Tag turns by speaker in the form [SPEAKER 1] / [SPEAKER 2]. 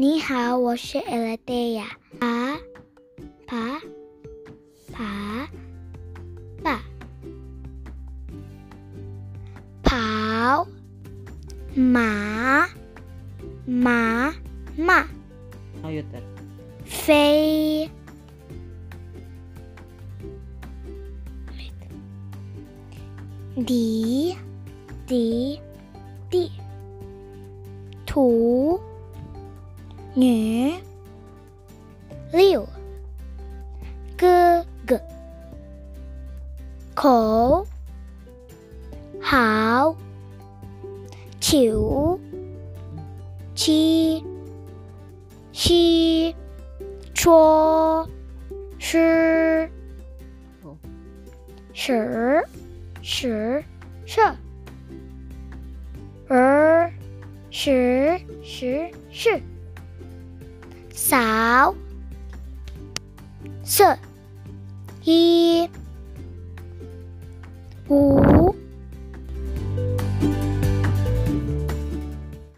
[SPEAKER 1] 你好，我是 Eladia。爬爬爬爬跑马马马
[SPEAKER 2] Ayutar.
[SPEAKER 1] 飞底底地土女六。哥哥。口。好。九。七。七。说。十。
[SPEAKER 2] Oh.
[SPEAKER 1] 十。十。十。儿十。十。是。扫四一。五